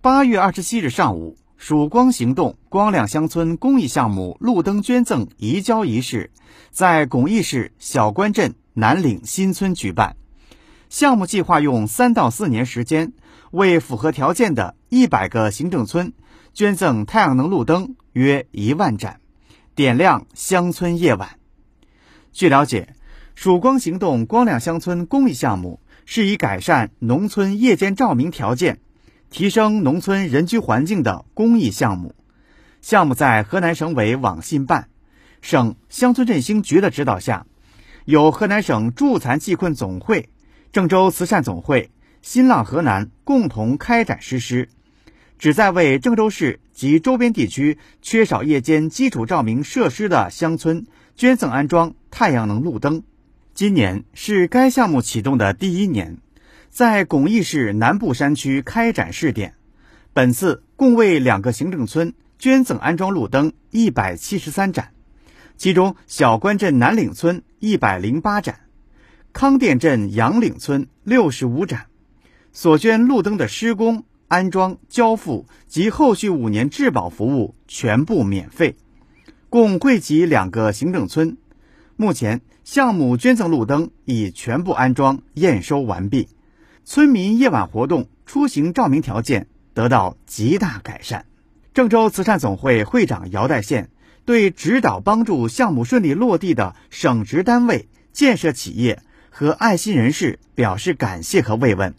八月二十七日上午，曙光行动光亮乡村公益项目路灯捐赠移交仪式在巩义市小关镇南岭新村举办。项目计划用三到四年时间，为符合条件的一百个行政村捐赠太阳能路灯约一万盏，点亮乡村夜晚。据了解，曙光行动光亮乡村公益项目是以改善农村夜间照明条件。提升农村人居环境的公益项目，项目在河南省委网信办、省乡村振兴局的指导下，由河南省助残济困总会、郑州慈善总会、新浪河南共同开展实施，旨在为郑州市及周边地区缺少夜间基础照明设施的乡村捐赠安装太阳能路灯。今年是该项目启动的第一年。在巩义市南部山区开展试点，本次共为两个行政村捐赠安装路灯一百七十三盏，其中小关镇南岭村一百零八盏，康店镇杨岭村六十五盏。所捐路灯的施工、安装、交付及后续五年质保服务全部免费，共惠及两个行政村。目前，项目捐赠路灯已全部安装验收完毕。村民夜晚活动出行照明条件得到极大改善。郑州慈善总会会长姚代宪对指导帮助项目顺利落地的省直单位、建设企业和爱心人士表示感谢和慰问。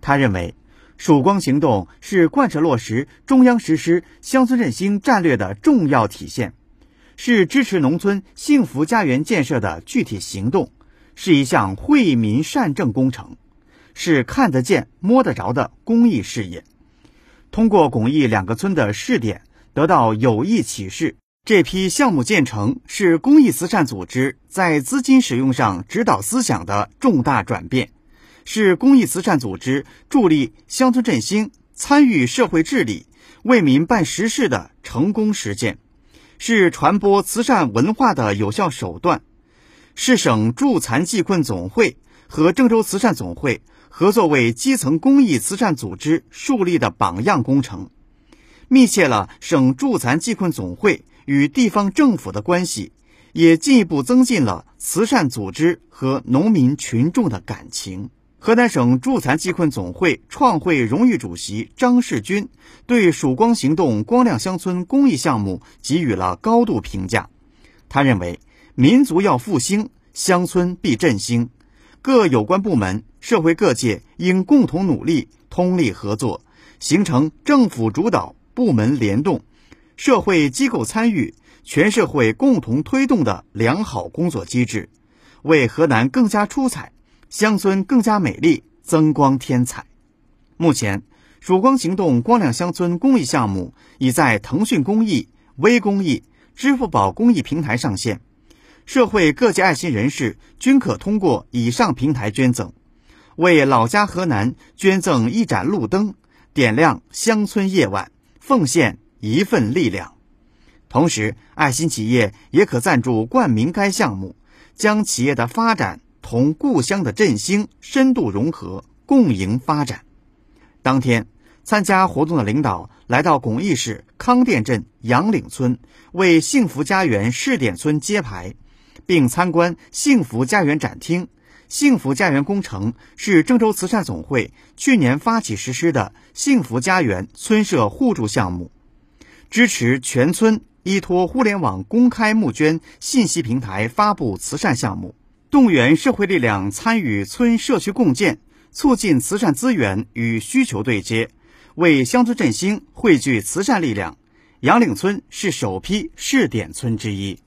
他认为，曙光行动是贯彻落实中央实施乡村振兴战略的重要体现，是支持农村幸福家园建设的具体行动，是一项惠民善政工程。是看得见、摸得着的公益事业。通过巩义两个村的试点，得到有益启示。这批项目建成，是公益慈善组织在资金使用上指导思想的重大转变，是公益慈善组织助力乡村振兴、参与社会治理、为民办实事的成功实践，是传播慈善文化的有效手段，是省助残济困总会和郑州慈善总会。合作为基层公益慈善组织树立的榜样工程，密切了省助残济困总会与地方政府的关系，也进一步增进了慈善组织和农民群众的感情。河南省助残济困总会创会荣誉主席张世军对“曙光行动”光亮乡村公益项目给予了高度评价。他认为，民族要复兴，乡村必振兴。各有关部门、社会各界应共同努力、通力合作，形成政府主导、部门联动、社会机构参与、全社会共同推动的良好工作机制，为河南更加出彩、乡村更加美丽增光添彩。目前，曙光行动光亮乡村公益项目已在腾讯公益、微公益、支付宝公益平台上线。社会各界爱心人士均可通过以上平台捐赠，为老家河南捐赠一盏路灯，点亮乡村夜晚，奉献一份力量。同时，爱心企业也可赞助冠名该项目，将企业的发展同故乡的振兴深度融合，共赢发展。当天，参加活动的领导来到巩义市康店镇杨岭村，为幸福家园试点村揭牌。并参观幸福家园展厅。幸福家园工程是郑州慈善总会去年发起实施的幸福家园村社互助项目，支持全村依托互联网公开募捐信息平台发布慈善项目，动员社会力量参与村社区共建，促进慈善资源与需求对接，为乡村振兴汇聚慈善力量。杨岭村是首批试点村之一。